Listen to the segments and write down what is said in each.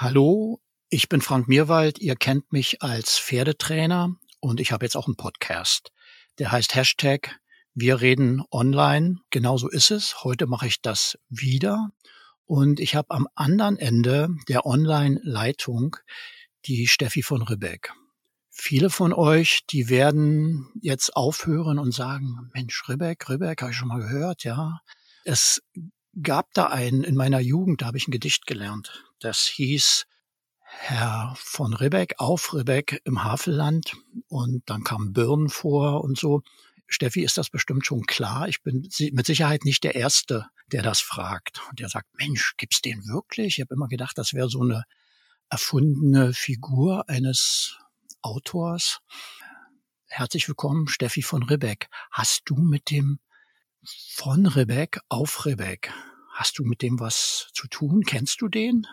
Hallo, ich bin Frank Mirwald. Ihr kennt mich als Pferdetrainer und ich habe jetzt auch einen Podcast. Der heißt Hashtag Wir reden online. Genauso ist es. Heute mache ich das wieder. Und ich habe am anderen Ende der Online-Leitung die Steffi von Ribbeck. Viele von euch, die werden jetzt aufhören und sagen, Mensch, Ribbeck, Ribbeck, habe ich schon mal gehört, ja. Es gab da einen, in meiner Jugend, da habe ich ein Gedicht gelernt. Das hieß Herr von Ribbeck auf Ribbeck im Havelland und dann kam Birn vor und so. Steffi, ist das bestimmt schon klar? Ich bin mit Sicherheit nicht der Erste, der das fragt. Und der sagt, Mensch, gibt's den wirklich? Ich habe immer gedacht, das wäre so eine erfundene Figur eines Autors. Herzlich willkommen, Steffi von Ribbeck. Hast du mit dem von Ribbeck auf Ribbeck, hast du mit dem was zu tun? Kennst du den?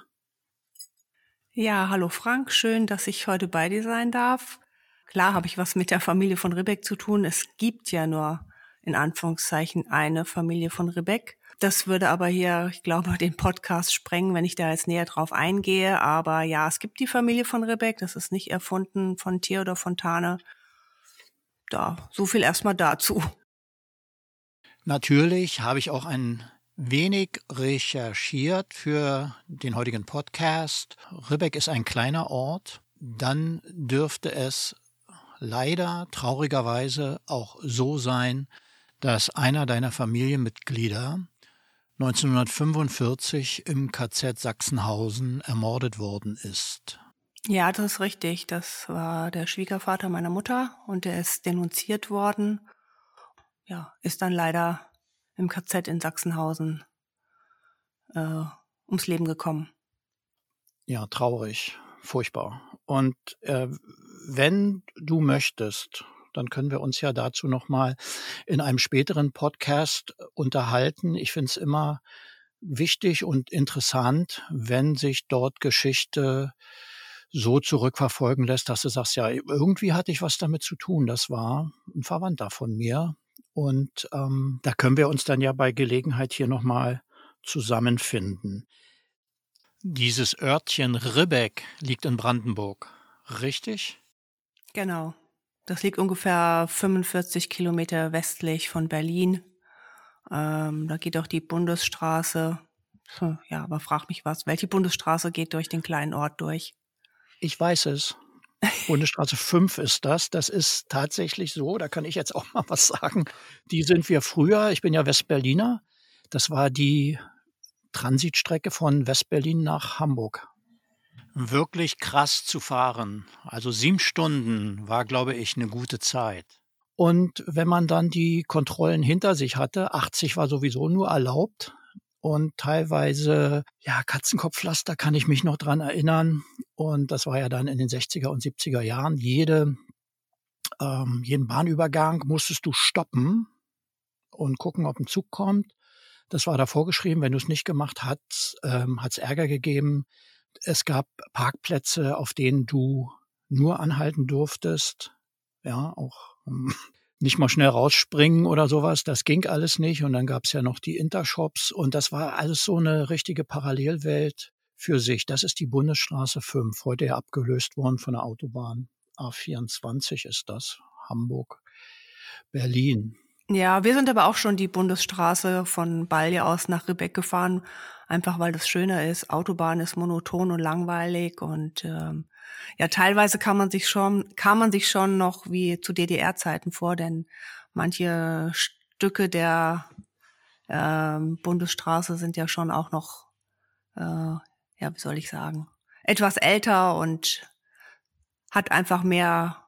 Ja, hallo Frank, schön, dass ich heute bei dir sein darf. Klar habe ich was mit der Familie von Ribbeck zu tun. Es gibt ja nur in Anführungszeichen eine Familie von Ribbeck. Das würde aber hier, ich glaube, den Podcast sprengen, wenn ich da jetzt näher drauf eingehe. Aber ja, es gibt die Familie von Ribbeck. Das ist nicht erfunden von Theodor Fontane. Da, so viel erstmal dazu. Natürlich habe ich auch ein wenig recherchiert für den heutigen Podcast. Ribbeck ist ein kleiner Ort. Dann dürfte es leider traurigerweise auch so sein, dass einer deiner Familienmitglieder 1945 im KZ Sachsenhausen ermordet worden ist. Ja, das ist richtig. Das war der Schwiegervater meiner Mutter und der ist denunziert worden. Ja, ist dann leider im KZ in Sachsenhausen äh, ums Leben gekommen. Ja, traurig, furchtbar. Und äh, wenn du möchtest, dann können wir uns ja dazu nochmal in einem späteren Podcast unterhalten. Ich finde es immer wichtig und interessant, wenn sich dort Geschichte so zurückverfolgen lässt, dass du sagst, ja, irgendwie hatte ich was damit zu tun. Das war ein Verwandter von mir. Und ähm, da können wir uns dann ja bei Gelegenheit hier nochmal zusammenfinden. Dieses Örtchen Ribbeck liegt in Brandenburg, richtig? Genau. Das liegt ungefähr 45 Kilometer westlich von Berlin. Ähm, da geht auch die Bundesstraße. Hm, ja, aber frag mich was. Welche Bundesstraße geht durch den kleinen Ort durch? Ich weiß es. Bundesstraße 5 ist das. Das ist tatsächlich so. Da kann ich jetzt auch mal was sagen. Die sind wir früher. Ich bin ja Westberliner. Das war die Transitstrecke von Westberlin nach Hamburg. Wirklich krass zu fahren. Also sieben Stunden war, glaube ich, eine gute Zeit. Und wenn man dann die Kontrollen hinter sich hatte, 80 war sowieso nur erlaubt, und teilweise, ja, Katzenkopfpflaster kann ich mich noch dran erinnern. Und das war ja dann in den 60er und 70er Jahren. Jede, ähm, jeden Bahnübergang musstest du stoppen und gucken, ob ein Zug kommt. Das war da vorgeschrieben. Wenn du es nicht gemacht hast, ähm, hat es Ärger gegeben. Es gab Parkplätze, auf denen du nur anhalten durftest. Ja, auch ähm, nicht mal schnell rausspringen oder sowas. Das ging alles nicht. Und dann gab es ja noch die Intershops und das war alles so eine richtige Parallelwelt für sich. Das ist die Bundesstraße 5, heute ja abgelöst worden von der Autobahn. A24 ist das, Hamburg, Berlin. Ja, wir sind aber auch schon die Bundesstraße von Balje aus nach Ribbeck gefahren, einfach weil das schöner ist. Autobahn ist monoton und langweilig und ähm, ja, teilweise kann man sich schon, kann man sich schon noch wie zu DDR-Zeiten vor, denn manche Stücke der ähm, Bundesstraße sind ja schon auch noch, äh, ja, wie soll ich sagen, etwas älter und hat einfach mehr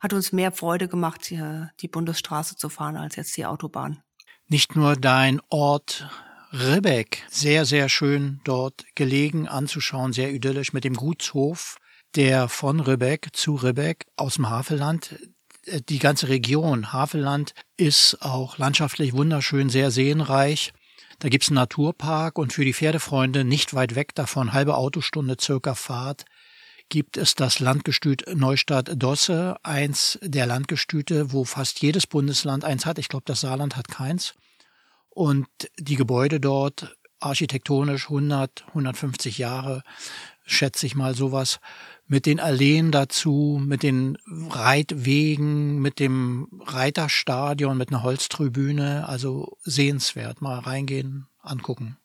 hat uns mehr Freude gemacht, die Bundesstraße zu fahren, als jetzt die Autobahn. Nicht nur dein Ort Ribbeck, sehr, sehr schön dort gelegen anzuschauen, sehr idyllisch mit dem Gutshof, der von Ribbeck zu Ribbeck aus dem Havelland. Die ganze Region Havelland ist auch landschaftlich wunderschön, sehr seenreich. Da gibt's einen Naturpark und für die Pferdefreunde nicht weit weg davon, halbe Autostunde circa Fahrt, gibt es das Landgestüt Neustadt-Dosse, eins der Landgestüte, wo fast jedes Bundesland eins hat. Ich glaube, das Saarland hat keins. Und die Gebäude dort architektonisch 100, 150 Jahre schätze ich mal sowas, mit den Alleen dazu, mit den Reitwegen, mit dem Reiterstadion, mit einer Holztribüne, also sehenswert. Mal reingehen, angucken.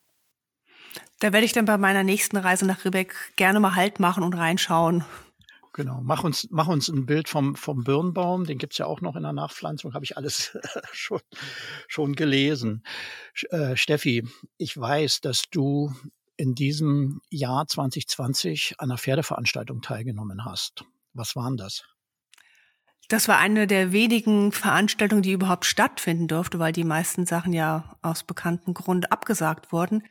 Da werde ich dann bei meiner nächsten Reise nach Ribbeck gerne mal Halt machen und reinschauen. Genau, mach uns, mach uns ein Bild vom, vom Birnbaum, den gibt's ja auch noch in der Nachpflanzung, habe ich alles schon, schon gelesen. Äh, Steffi, ich weiß, dass du in diesem Jahr 2020 an einer Pferdeveranstaltung teilgenommen hast. Was waren das? Das war eine der wenigen Veranstaltungen, die überhaupt stattfinden durfte, weil die meisten Sachen ja aus bekannten Grund abgesagt wurden.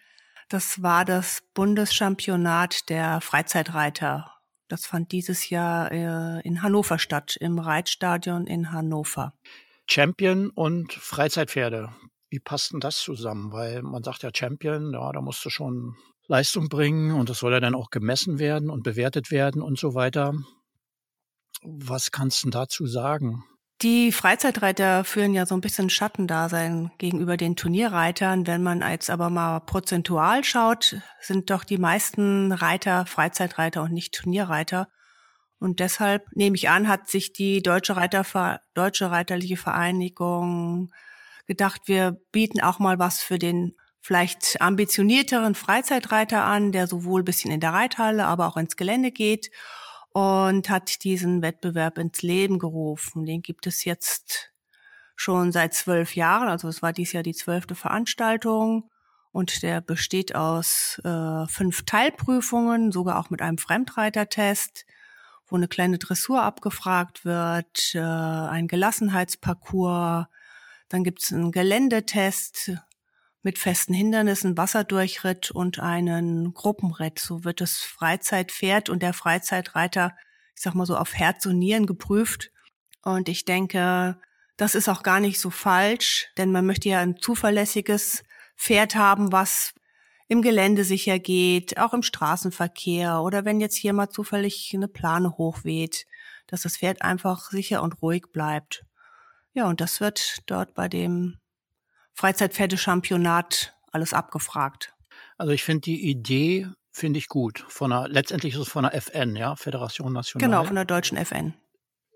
Das war das Bundeschampionat der Freizeitreiter. Das fand dieses Jahr äh, in Hannover statt, im Reitstadion in Hannover. Champion und Freizeitpferde. Wie passt denn das zusammen? Weil man sagt ja Champion, ja, da musst du schon Leistung bringen und das soll ja dann auch gemessen werden und bewertet werden und so weiter. Was kannst du dazu sagen? Die Freizeitreiter führen ja so ein bisschen Schattendasein gegenüber den Turnierreitern. Wenn man jetzt aber mal prozentual schaut, sind doch die meisten Reiter Freizeitreiter und nicht Turnierreiter. Und deshalb nehme ich an, hat sich die Deutsche, Reiter, Deutsche Reiterliche Vereinigung gedacht, wir bieten auch mal was für den vielleicht ambitionierteren Freizeitreiter an, der sowohl bisschen in der Reithalle, aber auch ins Gelände geht und hat diesen Wettbewerb ins Leben gerufen. Den gibt es jetzt schon seit zwölf Jahren, also es war dies Jahr die zwölfte Veranstaltung und der besteht aus äh, fünf Teilprüfungen, sogar auch mit einem Fremdreitertest, wo eine kleine Dressur abgefragt wird, äh, ein Gelassenheitsparcours, dann gibt es einen Geländetest, mit festen Hindernissen, Wasserdurchritt und einen Gruppenritt. So wird das Freizeitpferd und der Freizeitreiter, ich sag mal so, auf Herz und Nieren geprüft. Und ich denke, das ist auch gar nicht so falsch, denn man möchte ja ein zuverlässiges Pferd haben, was im Gelände sicher geht, auch im Straßenverkehr oder wenn jetzt hier mal zufällig eine Plane hochweht, dass das Pferd einfach sicher und ruhig bleibt. Ja, und das wird dort bei dem Freizeitpferdechampionat alles abgefragt. Also ich finde die Idee finde ich gut. Von einer, letztendlich ist es von der FN, ja, Föderation National. Genau, von der deutschen FN.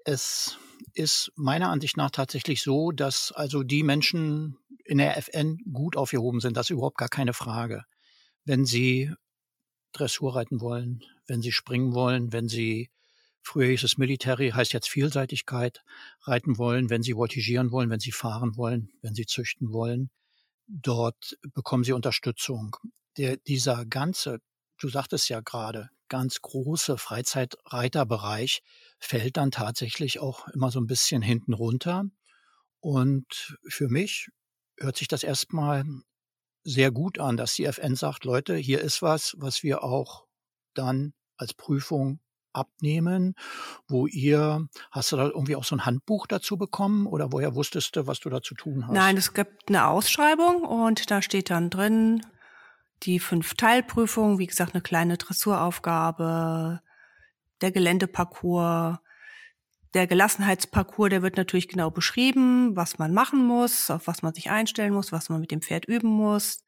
Es ist meiner Ansicht nach tatsächlich so, dass also die Menschen in der FN gut aufgehoben sind. Das ist überhaupt gar keine Frage. Wenn sie Dressur reiten wollen, wenn sie springen wollen, wenn sie Früher hieß es Military, heißt jetzt Vielseitigkeit, reiten wollen, wenn sie voltigieren wollen, wenn sie fahren wollen, wenn sie züchten wollen. Dort bekommen sie Unterstützung. Der, dieser ganze, du sagtest ja gerade, ganz große Freizeitreiterbereich fällt dann tatsächlich auch immer so ein bisschen hinten runter. Und für mich hört sich das erstmal sehr gut an, dass die FN sagt, Leute, hier ist was, was wir auch dann als Prüfung abnehmen, wo ihr, hast du da irgendwie auch so ein Handbuch dazu bekommen oder woher wusstest du, was du da zu tun hast? Nein, es gibt eine Ausschreibung und da steht dann drin die fünf Teilprüfungen, wie gesagt, eine kleine Dressuraufgabe, der Geländeparcours, der Gelassenheitsparcours, der wird natürlich genau beschrieben, was man machen muss, auf was man sich einstellen muss, was man mit dem Pferd üben muss.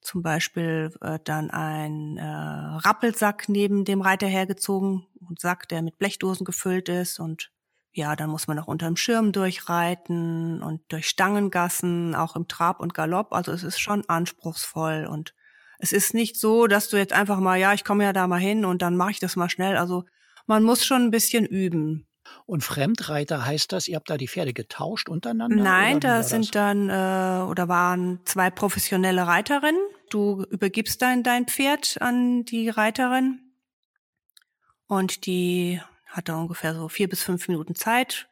Zum Beispiel wird dann ein äh, Rappelsack neben dem Reiter hergezogen, ein Sack, der mit Blechdosen gefüllt ist und ja, dann muss man auch unterm Schirm durchreiten und durch Stangengassen, auch im Trab und Galopp. Also es ist schon anspruchsvoll und es ist nicht so, dass du jetzt einfach mal, ja, ich komme ja da mal hin und dann mache ich das mal schnell. Also man muss schon ein bisschen üben. Und Fremdreiter heißt das, ihr habt da die Pferde getauscht untereinander? Nein, da sind dann äh, oder waren zwei professionelle Reiterinnen. Du übergibst dann dein Pferd an die Reiterin und die hat da ungefähr so vier bis fünf Minuten Zeit.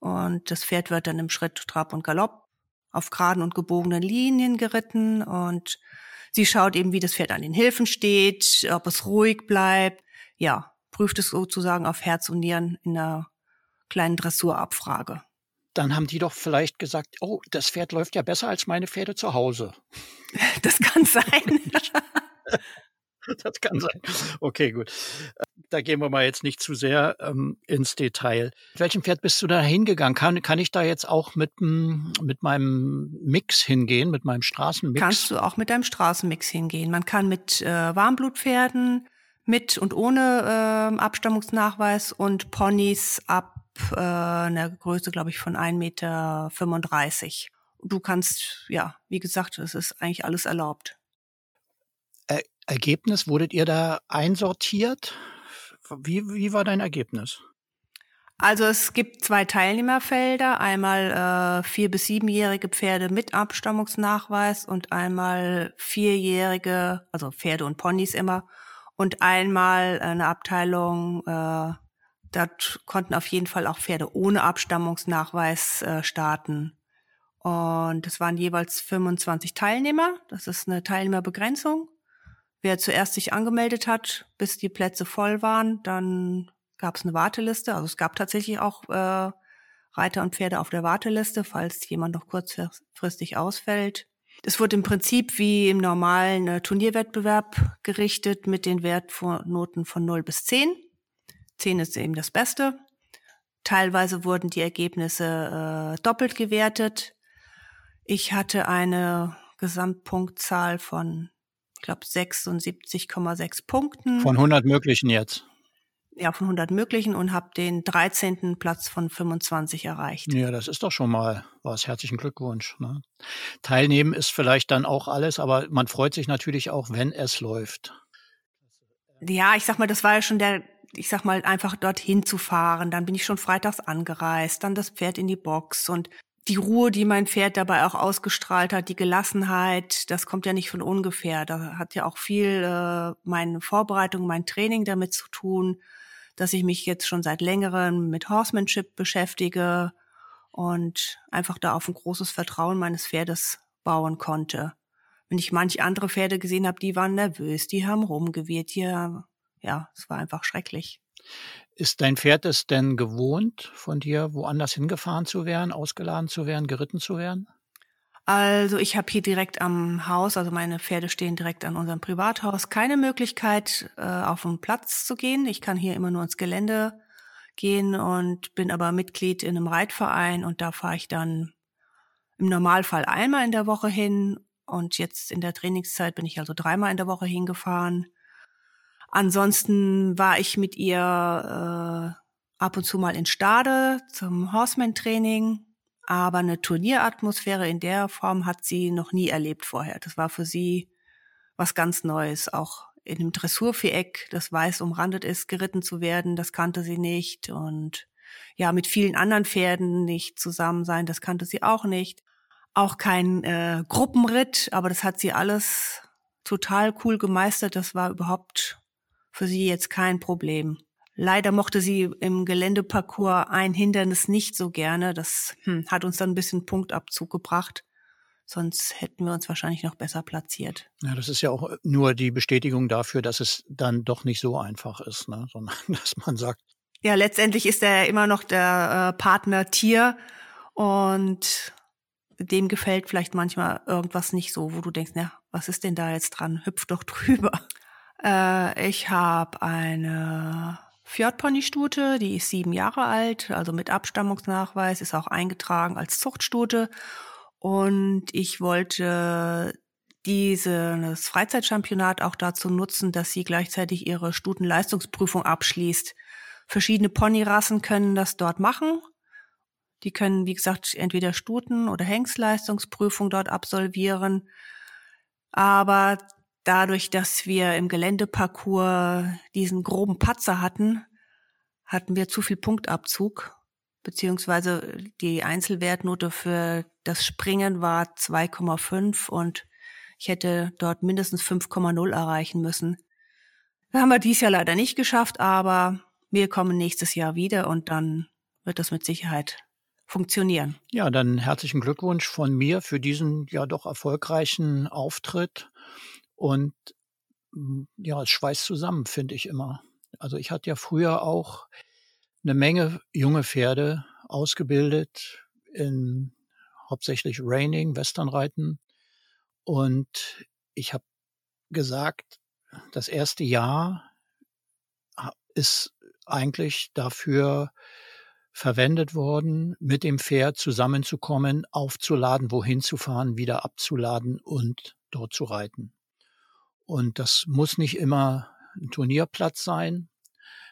Und das Pferd wird dann im Schritt, Trab und Galopp auf geraden und gebogenen Linien geritten und sie schaut eben, wie das Pferd an den Hilfen steht, ob es ruhig bleibt. Ja, prüft es sozusagen auf Herz und Nieren in einer kleinen Dressurabfrage. Dann haben die doch vielleicht gesagt, oh, das Pferd läuft ja besser als meine Pferde zu Hause. Das kann sein. das kann sein. Okay, gut. Da gehen wir mal jetzt nicht zu sehr ähm, ins Detail. Mit welchem Pferd bist du da hingegangen? Kann, kann ich da jetzt auch mit, mit meinem Mix hingehen, mit meinem Straßenmix? Kannst du auch mit deinem Straßenmix hingehen. Man kann mit äh, Warmblutpferden, mit und ohne äh, Abstammungsnachweis und Ponys ab äh, einer Größe, glaube ich, von 1,35 Meter. Du kannst, ja, wie gesagt, es ist eigentlich alles erlaubt. Er Ergebnis, wurdet ihr da einsortiert? Wie, wie war dein Ergebnis? Also es gibt zwei Teilnehmerfelder, einmal äh, vier- bis siebenjährige Pferde mit Abstammungsnachweis und einmal vierjährige, also Pferde und Ponys immer, und einmal eine Abteilung, äh, dort konnten auf jeden Fall auch Pferde ohne Abstammungsnachweis äh, starten. Und es waren jeweils 25 Teilnehmer. Das ist eine Teilnehmerbegrenzung. Wer zuerst sich angemeldet hat, bis die Plätze voll waren, dann gab es eine Warteliste. Also es gab tatsächlich auch äh, Reiter und Pferde auf der Warteliste, falls jemand noch kurzfristig ausfällt. Es wurde im Prinzip wie im normalen äh, Turnierwettbewerb gerichtet mit den Wertnoten von 0 bis 10. 10 ist eben das Beste. Teilweise wurden die Ergebnisse äh, doppelt gewertet. Ich hatte eine Gesamtpunktzahl von, ich glaube, 76,6 Punkten. Von 100 möglichen jetzt? Ja, von 100 möglichen und habe den 13. Platz von 25 erreicht. Ja, das ist doch schon mal was. Herzlichen Glückwunsch. Ne? Teilnehmen ist vielleicht dann auch alles, aber man freut sich natürlich auch, wenn es läuft. Ja, ich sag mal, das war ja schon der ich sag mal, einfach dorthin zu fahren. Dann bin ich schon freitags angereist, dann das Pferd in die Box und die Ruhe, die mein Pferd dabei auch ausgestrahlt hat, die Gelassenheit, das kommt ja nicht von ungefähr. Da hat ja auch viel äh, meine Vorbereitung, mein Training damit zu tun, dass ich mich jetzt schon seit längerem mit Horsemanship beschäftige und einfach da auf ein großes Vertrauen meines Pferdes bauen konnte. Wenn ich manche andere Pferde gesehen habe, die waren nervös, die haben rumgewirrt, die ja, es war einfach schrecklich. Ist dein Pferd es denn gewohnt, von dir woanders hingefahren zu werden, ausgeladen zu werden, geritten zu werden? Also ich habe hier direkt am Haus, also meine Pferde stehen direkt an unserem Privathaus, keine Möglichkeit, äh, auf den Platz zu gehen. Ich kann hier immer nur ins Gelände gehen und bin aber Mitglied in einem Reitverein und da fahre ich dann im Normalfall einmal in der Woche hin und jetzt in der Trainingszeit bin ich also dreimal in der Woche hingefahren. Ansonsten war ich mit ihr äh, ab und zu mal in Stade zum Horseman-Training, aber eine Turnieratmosphäre in der Form hat sie noch nie erlebt vorher. Das war für sie was ganz Neues, auch in einem Dressurviereck, das weiß umrandet ist, geritten zu werden, das kannte sie nicht und ja, mit vielen anderen Pferden nicht zusammen sein, das kannte sie auch nicht. Auch kein äh, Gruppenritt, aber das hat sie alles total cool gemeistert. Das war überhaupt für sie jetzt kein Problem. Leider mochte sie im Geländeparcours ein Hindernis nicht so gerne. Das hm, hat uns dann ein bisschen Punktabzug gebracht. Sonst hätten wir uns wahrscheinlich noch besser platziert. Ja, das ist ja auch nur die Bestätigung dafür, dass es dann doch nicht so einfach ist, ne? sondern dass man sagt. Ja, letztendlich ist er immer noch der äh, Partner Tier und dem gefällt vielleicht manchmal irgendwas nicht so, wo du denkst, na, was ist denn da jetzt dran? Hüpf doch drüber. Äh, ich habe eine Fjordpony-Stute, die ist sieben Jahre alt, also mit Abstammungsnachweis, ist auch eingetragen als Zuchtstute. Und ich wollte dieses Freizeitchampionat auch dazu nutzen, dass sie gleichzeitig ihre Stutenleistungsprüfung abschließt. Verschiedene Ponyrassen können das dort machen. Die können, wie gesagt, entweder Stuten- oder Hengstleistungsprüfung dort absolvieren. Aber dadurch, dass wir im Geländeparcours diesen groben Patzer hatten, hatten wir zu viel Punktabzug, beziehungsweise die Einzelwertnote für das Springen war 2,5 und ich hätte dort mindestens 5,0 erreichen müssen. Das haben wir dies Jahr leider nicht geschafft, aber wir kommen nächstes Jahr wieder und dann wird das mit Sicherheit funktionieren. Ja, dann herzlichen Glückwunsch von mir für diesen ja doch erfolgreichen Auftritt. Und hm, ja, es schweißt zusammen, finde ich immer. Also ich hatte ja früher auch eine Menge junge Pferde ausgebildet in hauptsächlich Reining, Westernreiten. Und ich habe gesagt, das erste Jahr ist eigentlich dafür verwendet worden, mit dem Pferd zusammenzukommen, aufzuladen, wohin zu fahren, wieder abzuladen und dort zu reiten. Und das muss nicht immer ein Turnierplatz sein.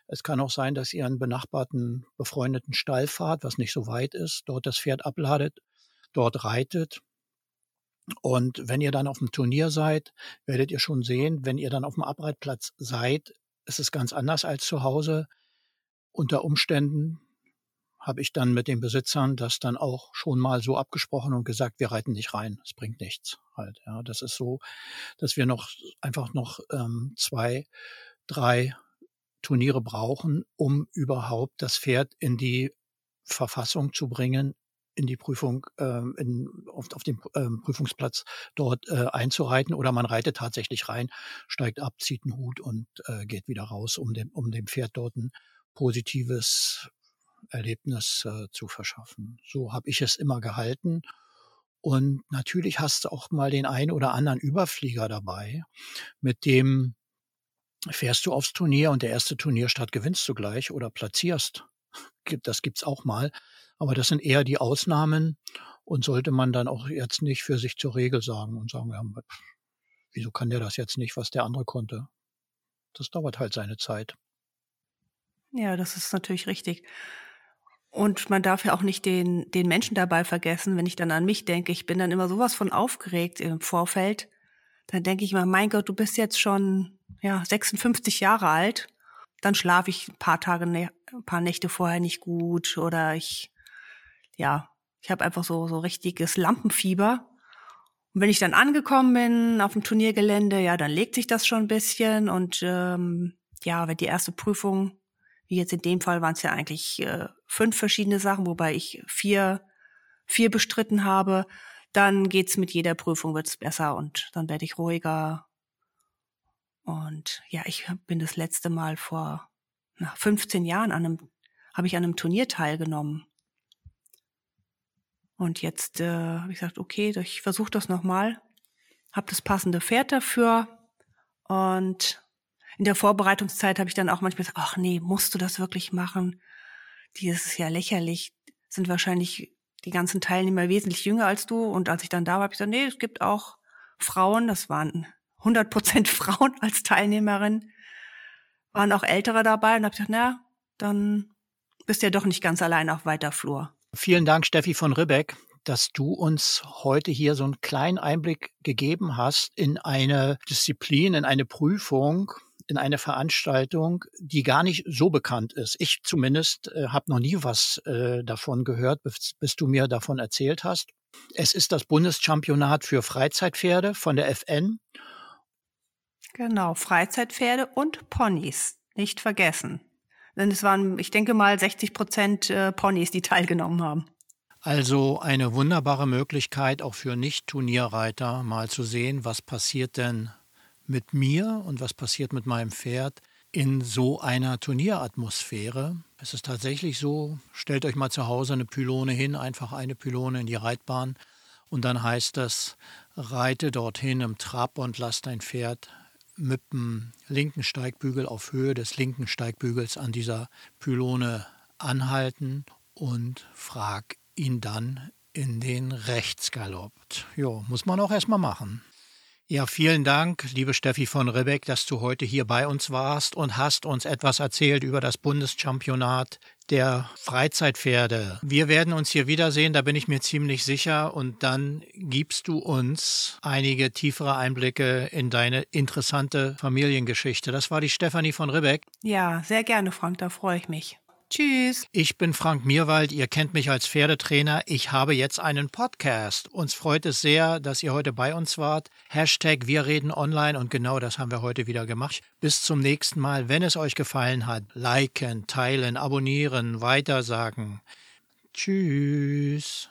Es kann auch sein, dass ihr einen benachbarten, befreundeten Stall fahrt, was nicht so weit ist, dort das Pferd abladet, dort reitet. Und wenn ihr dann auf dem Turnier seid, werdet ihr schon sehen, wenn ihr dann auf dem Abreitplatz seid, ist es ganz anders als zu Hause. Unter Umständen habe ich dann mit den Besitzern das dann auch schon mal so abgesprochen und gesagt, wir reiten nicht rein, es bringt nichts halt. Ja, das ist so, dass wir noch einfach noch ähm, zwei, drei Turniere brauchen, um überhaupt das Pferd in die Verfassung zu bringen, in die Prüfung, ähm, in, auf, auf dem ähm, Prüfungsplatz dort äh, einzureiten oder man reitet tatsächlich rein, steigt ab, zieht einen Hut und äh, geht wieder raus, um dem, um dem Pferd dort ein positives Erlebnis äh, zu verschaffen. So habe ich es immer gehalten. Und natürlich hast du auch mal den einen oder anderen Überflieger dabei, mit dem fährst du aufs Turnier und der erste Turnierstart gewinnst du gleich oder platzierst. Das gibt's auch mal. Aber das sind eher die Ausnahmen und sollte man dann auch jetzt nicht für sich zur Regel sagen und sagen, ja, wieso kann der das jetzt nicht, was der andere konnte? Das dauert halt seine Zeit. Ja, das ist natürlich richtig. Und man darf ja auch nicht den, den Menschen dabei vergessen, wenn ich dann an mich denke. Ich bin dann immer sowas von aufgeregt im Vorfeld. Dann denke ich mal, mein Gott, du bist jetzt schon ja, 56 Jahre alt. Dann schlafe ich ein paar Tage, ein paar Nächte vorher nicht gut oder ich, ja, ich habe einfach so, so richtiges Lampenfieber. Und wenn ich dann angekommen bin auf dem Turniergelände, ja, dann legt sich das schon ein bisschen. Und ähm, ja, wenn die erste Prüfung wie jetzt in dem Fall waren es ja eigentlich äh, fünf verschiedene Sachen, wobei ich vier, vier bestritten habe. Dann geht's mit jeder Prüfung wird's besser und dann werde ich ruhiger. Und ja, ich bin das letzte Mal vor na, 15 Jahren an einem, habe ich an einem Turnier teilgenommen. Und jetzt äh, habe ich gesagt, okay, ich versuche das nochmal, habe das passende Pferd dafür und in der Vorbereitungszeit habe ich dann auch manchmal gesagt, ach nee, musst du das wirklich machen? Dieses ist ja lächerlich. Sind wahrscheinlich die ganzen Teilnehmer wesentlich jünger als du. Und als ich dann da war, habe ich gesagt, nee, es gibt auch Frauen, das waren 100 Prozent Frauen als Teilnehmerin, waren auch Ältere dabei und habe gesagt, na, dann bist du ja doch nicht ganz allein auf weiter Flur. Vielen Dank, Steffi von Ribbeck, dass du uns heute hier so einen kleinen Einblick gegeben hast in eine Disziplin, in eine Prüfung, in eine Veranstaltung, die gar nicht so bekannt ist. Ich zumindest äh, habe noch nie was äh, davon gehört, bis, bis du mir davon erzählt hast. Es ist das Bundeschampionat für Freizeitpferde von der FN. Genau, Freizeitpferde und Ponys, nicht vergessen. Denn es waren, ich denke mal, 60 Prozent äh, Ponys, die teilgenommen haben. Also eine wunderbare Möglichkeit auch für Nicht-Turnierreiter mal zu sehen, was passiert denn mit mir und was passiert mit meinem Pferd in so einer Turnieratmosphäre. Es ist tatsächlich so, stellt euch mal zu Hause eine Pylone hin, einfach eine Pylone in die Reitbahn und dann heißt das, reite dorthin im Trab und lass dein Pferd mit dem linken Steigbügel auf Höhe des linken Steigbügels an dieser Pylone anhalten und frag ihn dann in den Rechtsgalopp. Jo, muss man auch erstmal machen. Ja, vielen Dank, liebe Steffi von Ribbeck, dass du heute hier bei uns warst und hast uns etwas erzählt über das Bundeschampionat der Freizeitpferde. Wir werden uns hier wiedersehen, da bin ich mir ziemlich sicher. Und dann gibst du uns einige tiefere Einblicke in deine interessante Familiengeschichte. Das war die Stefanie von Ribbeck. Ja, sehr gerne, Frank, da freue ich mich. Tschüss. Ich bin Frank Mirwald, ihr kennt mich als Pferdetrainer. Ich habe jetzt einen Podcast. Uns freut es sehr, dass ihr heute bei uns wart. Hashtag Wir reden online und genau das haben wir heute wieder gemacht. Bis zum nächsten Mal. Wenn es euch gefallen hat, liken, teilen, abonnieren, weitersagen. Tschüss.